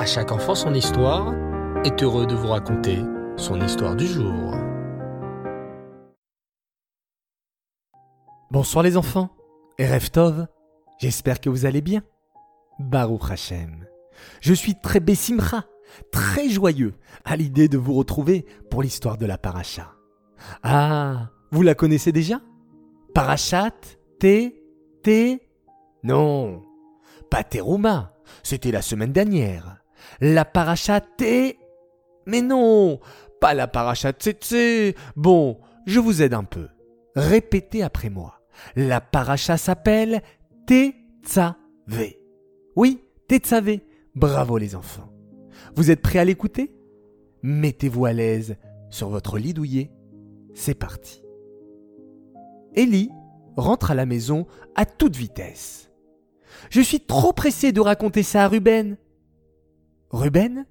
À chaque enfant son histoire est heureux de vous raconter son histoire du jour. Bonsoir les enfants, et Tov, j'espère que vous allez bien. Baruch Hashem. Je suis très bessimra, très joyeux à l'idée de vous retrouver pour l'histoire de la paracha. Ah, vous la connaissez déjà? Parachat T T Non, pas Teruma, c'était la semaine dernière. La paracha T Mais non, pas la paracha Tsetse. Bon, je vous aide un peu. Répétez après moi. La paracha s'appelle Tetzavé. Oui, Tetzavé. Bravo les enfants. Vous êtes prêts à l'écouter? Mettez-vous à l'aise sur votre lit douillet. C'est parti. Ellie rentre à la maison à toute vitesse. Je suis trop pressé de raconter ça à Ruben. Ruben,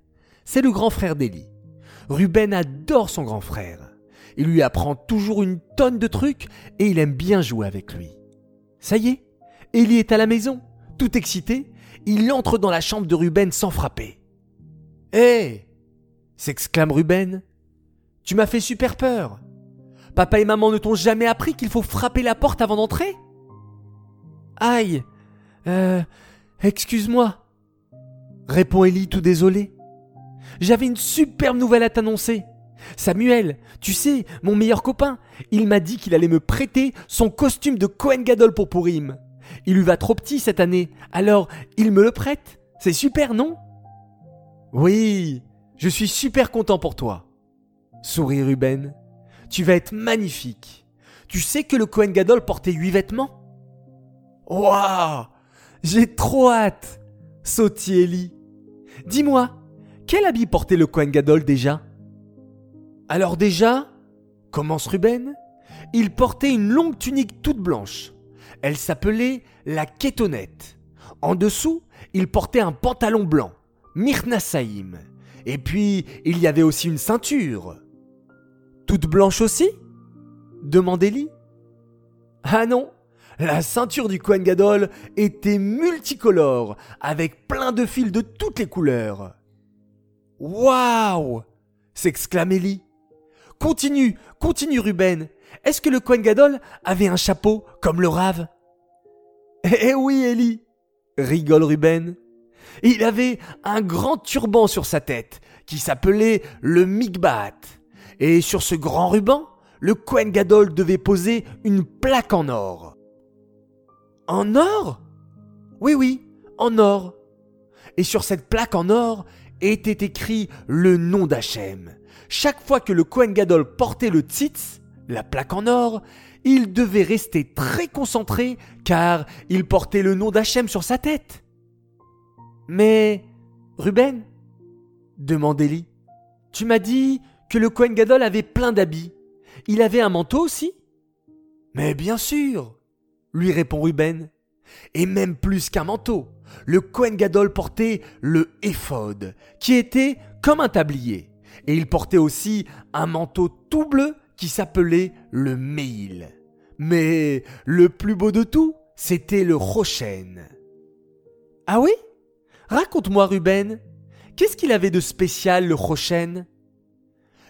c'est le grand frère d'Ellie. Ruben adore son grand frère. Il lui apprend toujours une tonne de trucs et il aime bien jouer avec lui. Ça y est, Ellie est à la maison, tout excité. Il entre dans la chambre de Ruben sans frapper. Hé s'exclame Ruben. Tu m'as fait super peur. Papa et maman ne t'ont jamais appris qu'il faut frapper la porte avant d'entrer? Aïe Euh. Excuse-moi. Répond Ellie tout désolé. J'avais une superbe nouvelle à t'annoncer. Samuel, tu sais, mon meilleur copain, il m'a dit qu'il allait me prêter son costume de Cohen Gadol pour Purim. Il lui va trop petit cette année, alors il me le prête. C'est super, non? Oui, je suis super content pour toi. Sourit Ruben. Tu vas être magnifique. Tu sais que le Cohen Gadol portait huit vêtements? Waouh J'ai trop hâte Sautit Ellie. Dis-moi, quel habit portait le Kohen Gadol déjà? Alors déjà, commence Ruben, il portait une longue tunique toute blanche. Elle s'appelait la kétonette. En dessous, il portait un pantalon blanc, Mirnasaïm. Et puis, il y avait aussi une ceinture. Toute blanche aussi? demande Ellie. Ah non, la ceinture du Kohen Gadol était multicolore, avec plein de fils de toutes les couleurs. Waouh s'exclame Ellie. Continue, continue Ruben. Est-ce que le Kohen Gadol avait un chapeau comme le rave? Eh oui, Ellie rigole Ruben. Il avait un grand turban sur sa tête qui s'appelait le Migbat. Et sur ce grand ruban, le Kohen Gadol devait poser une plaque en or. En or? Oui, oui, en or. Et sur cette plaque en or était écrit le nom d'Hachem. Chaque fois que le Kohen Gadol portait le tzitz, la plaque en or, il devait rester très concentré car il portait le nom d'Hachem sur sa tête. Mais, Ruben demandait Eli, tu m'as dit que le Kohen Gadol avait plein d'habits. Il avait un manteau aussi? Mais bien sûr lui répond Ruben. Et même plus qu'un manteau, le Kohen Gadol portait le éphod, qui était comme un tablier. Et il portait aussi un manteau tout bleu qui s'appelait le Meil. Mais le plus beau de tout, c'était le Rochen. Ah oui? Raconte-moi, Ruben. Qu'est-ce qu'il avait de spécial, le Rochen?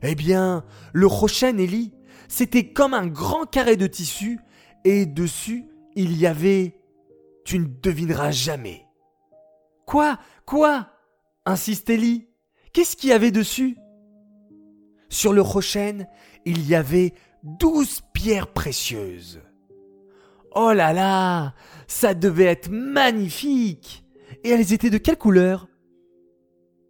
Eh bien, le Rochen, Ellie, c'était comme un grand carré de tissu, et dessus, il y avait... Tu ne devineras jamais. Quoi? Quoi? insiste Ellie. Qu'est-ce qu'il y avait dessus? Sur le rochen, il y avait douze pierres précieuses. Oh là là Ça devait être magnifique Et elles étaient de quelle couleur?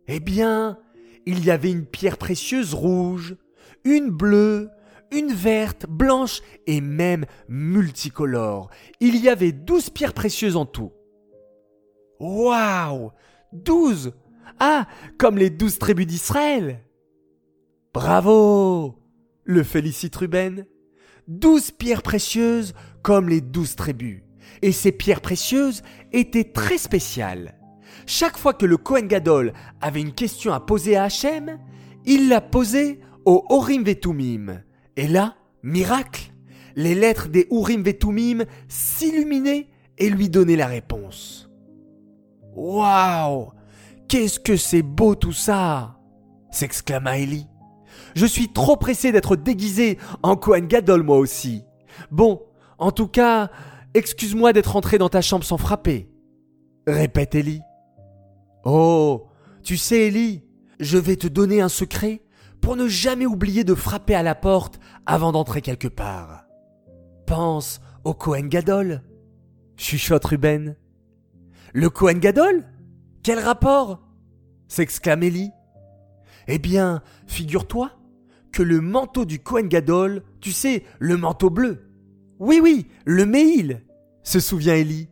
Eh bien, il y avait une pierre précieuse rouge, une bleue, une verte, blanche et même multicolore. Il y avait douze pierres précieuses en tout. Waouh Douze Ah, comme les douze tribus d'Israël Bravo le félicite Ruben. Douze pierres précieuses comme les douze tribus. Et ces pierres précieuses étaient très spéciales. Chaque fois que le Kohen Gadol avait une question à poser à Hachem, il la posait au Horim Vetumim, et là, miracle, les lettres des Urim Vetumim s'illuminaient et lui donnaient la réponse. Waouh Qu'est-ce que c'est beau tout ça s'exclama Ellie. Je suis trop pressé d'être déguisé en Cohen Gadol moi aussi. Bon, en tout cas, excuse-moi d'être entré dans ta chambre sans frapper. Répète Ellie. Oh, tu sais Ellie, je vais te donner un secret ne jamais oublier de frapper à la porte avant d'entrer quelque part. Pense au Cohen Gadol. Chuchote Ruben. Le Cohen Gadol? Quel rapport? s'exclame Ellie. Eh bien, figure-toi que le manteau du Cohen Gadol, tu sais, le manteau bleu. Oui, oui, le mail, se souvient Ellie.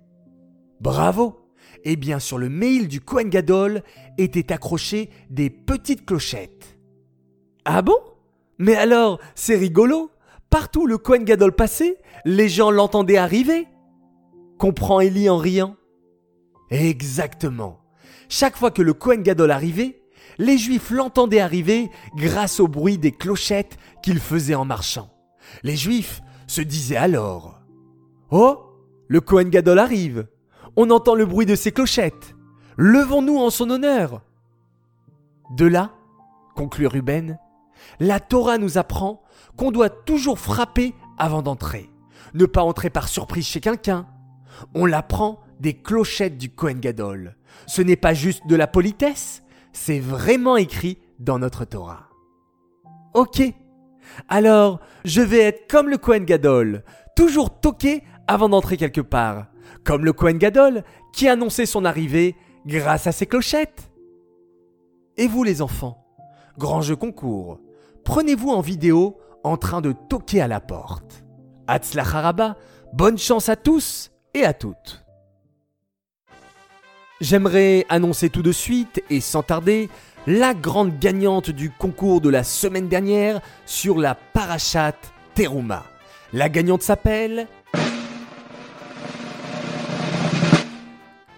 Bravo. Eh bien, sur le mail du Cohen Gadol étaient accrochées des petites clochettes. Ah bon? Mais alors, c'est rigolo. Partout le Cohen Gadol passait, les gens l'entendaient arriver. Comprend Ellie en riant. Exactement. Chaque fois que le Cohen Gadol arrivait, les Juifs l'entendaient arriver grâce au bruit des clochettes qu'il faisait en marchant. Les Juifs se disaient alors Oh, le Cohen Gadol arrive. On entend le bruit de ses clochettes. Levons-nous en son honneur. De là, conclut Ruben, la Torah nous apprend qu'on doit toujours frapper avant d'entrer. Ne pas entrer par surprise chez quelqu'un. On l'apprend des clochettes du Cohen Gadol. Ce n'est pas juste de la politesse, c'est vraiment écrit dans notre Torah. Ok. Alors, je vais être comme le Cohen Gadol, toujours toqué avant d'entrer quelque part, comme le Cohen Gadol qui annonçait son arrivée grâce à ses clochettes. Et vous les enfants, grand jeu concours, prenez-vous en vidéo en train de toquer à la porte. Haraba, bonne chance à tous et à toutes. J'aimerais annoncer tout de suite et sans tarder la grande gagnante du concours de la semaine dernière sur la Parachat Teruma. La gagnante s'appelle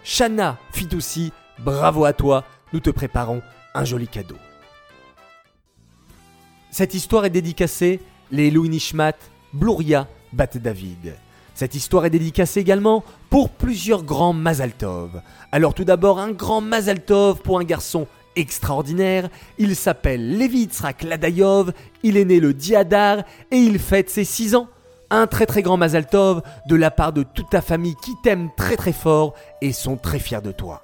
Shana Fitoussi. Bravo à toi, nous te préparons un joli cadeau. Cette histoire est dédicacée les Louis Nishmat, Bluria, Bat David. Cette histoire est dédicacée également pour plusieurs grands Mazaltov. Alors tout d'abord un grand Mazaltov pour un garçon extraordinaire. Il s'appelle Levi Yitzhak Ladayov, il est né le Diadar et il fête ses 6 ans. Un très très grand Mazaltov de la part de toute ta famille qui t'aime très très fort et sont très fiers de toi.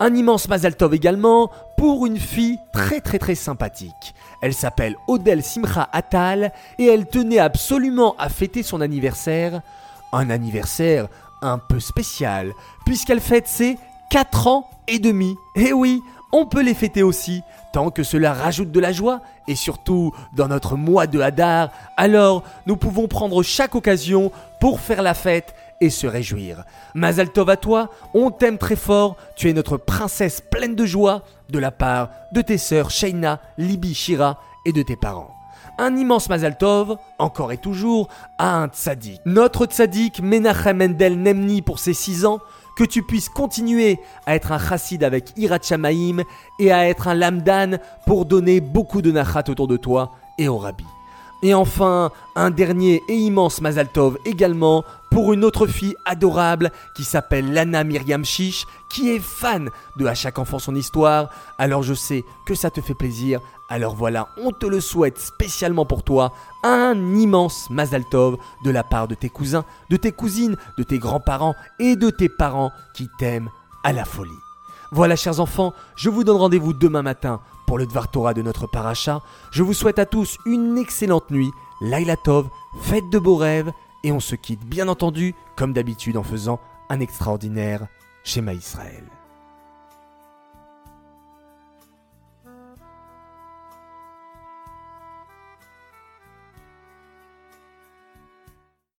Un immense Mazaltov également pour une fille très très très sympathique. Elle s'appelle Odel Simcha Atal et elle tenait absolument à fêter son anniversaire un anniversaire un peu spécial, puisqu'elle fête ses 4 ans et demi. Et eh oui, on peut les fêter aussi, tant que cela rajoute de la joie, et surtout dans notre mois de Hadar, alors nous pouvons prendre chaque occasion pour faire la fête se réjouir. Mazal Tov à toi, on t'aime très fort, tu es notre princesse pleine de joie, de la part de tes sœurs Shaina, Libi, Shira et de tes parents un immense Mazal Tov, encore et toujours, à un tzaddik. Notre tzaddik Menachem Mendel Nemni pour ses 6 ans, que tu puisses continuer à être un chassid avec Irat et à être un lamdan pour donner beaucoup de nachat autour de toi et au rabbi. Et enfin, un dernier et immense Mazal Tov également pour une autre fille adorable qui s'appelle Lana Myriam Chiche, qui est fan de À chaque enfant son histoire. Alors je sais que ça te fait plaisir. Alors voilà, on te le souhaite spécialement pour toi, un immense Mazal Tov de la part de tes cousins, de tes cousines, de tes grands-parents et de tes parents qui t'aiment à la folie. Voilà, chers enfants, je vous donne rendez-vous demain matin pour le Dvar Torah de notre paracha. Je vous souhaite à tous une excellente nuit. Laila Tov, faites de beaux rêves et on se quitte bien entendu, comme d'habitude, en faisant un extraordinaire schéma Israël.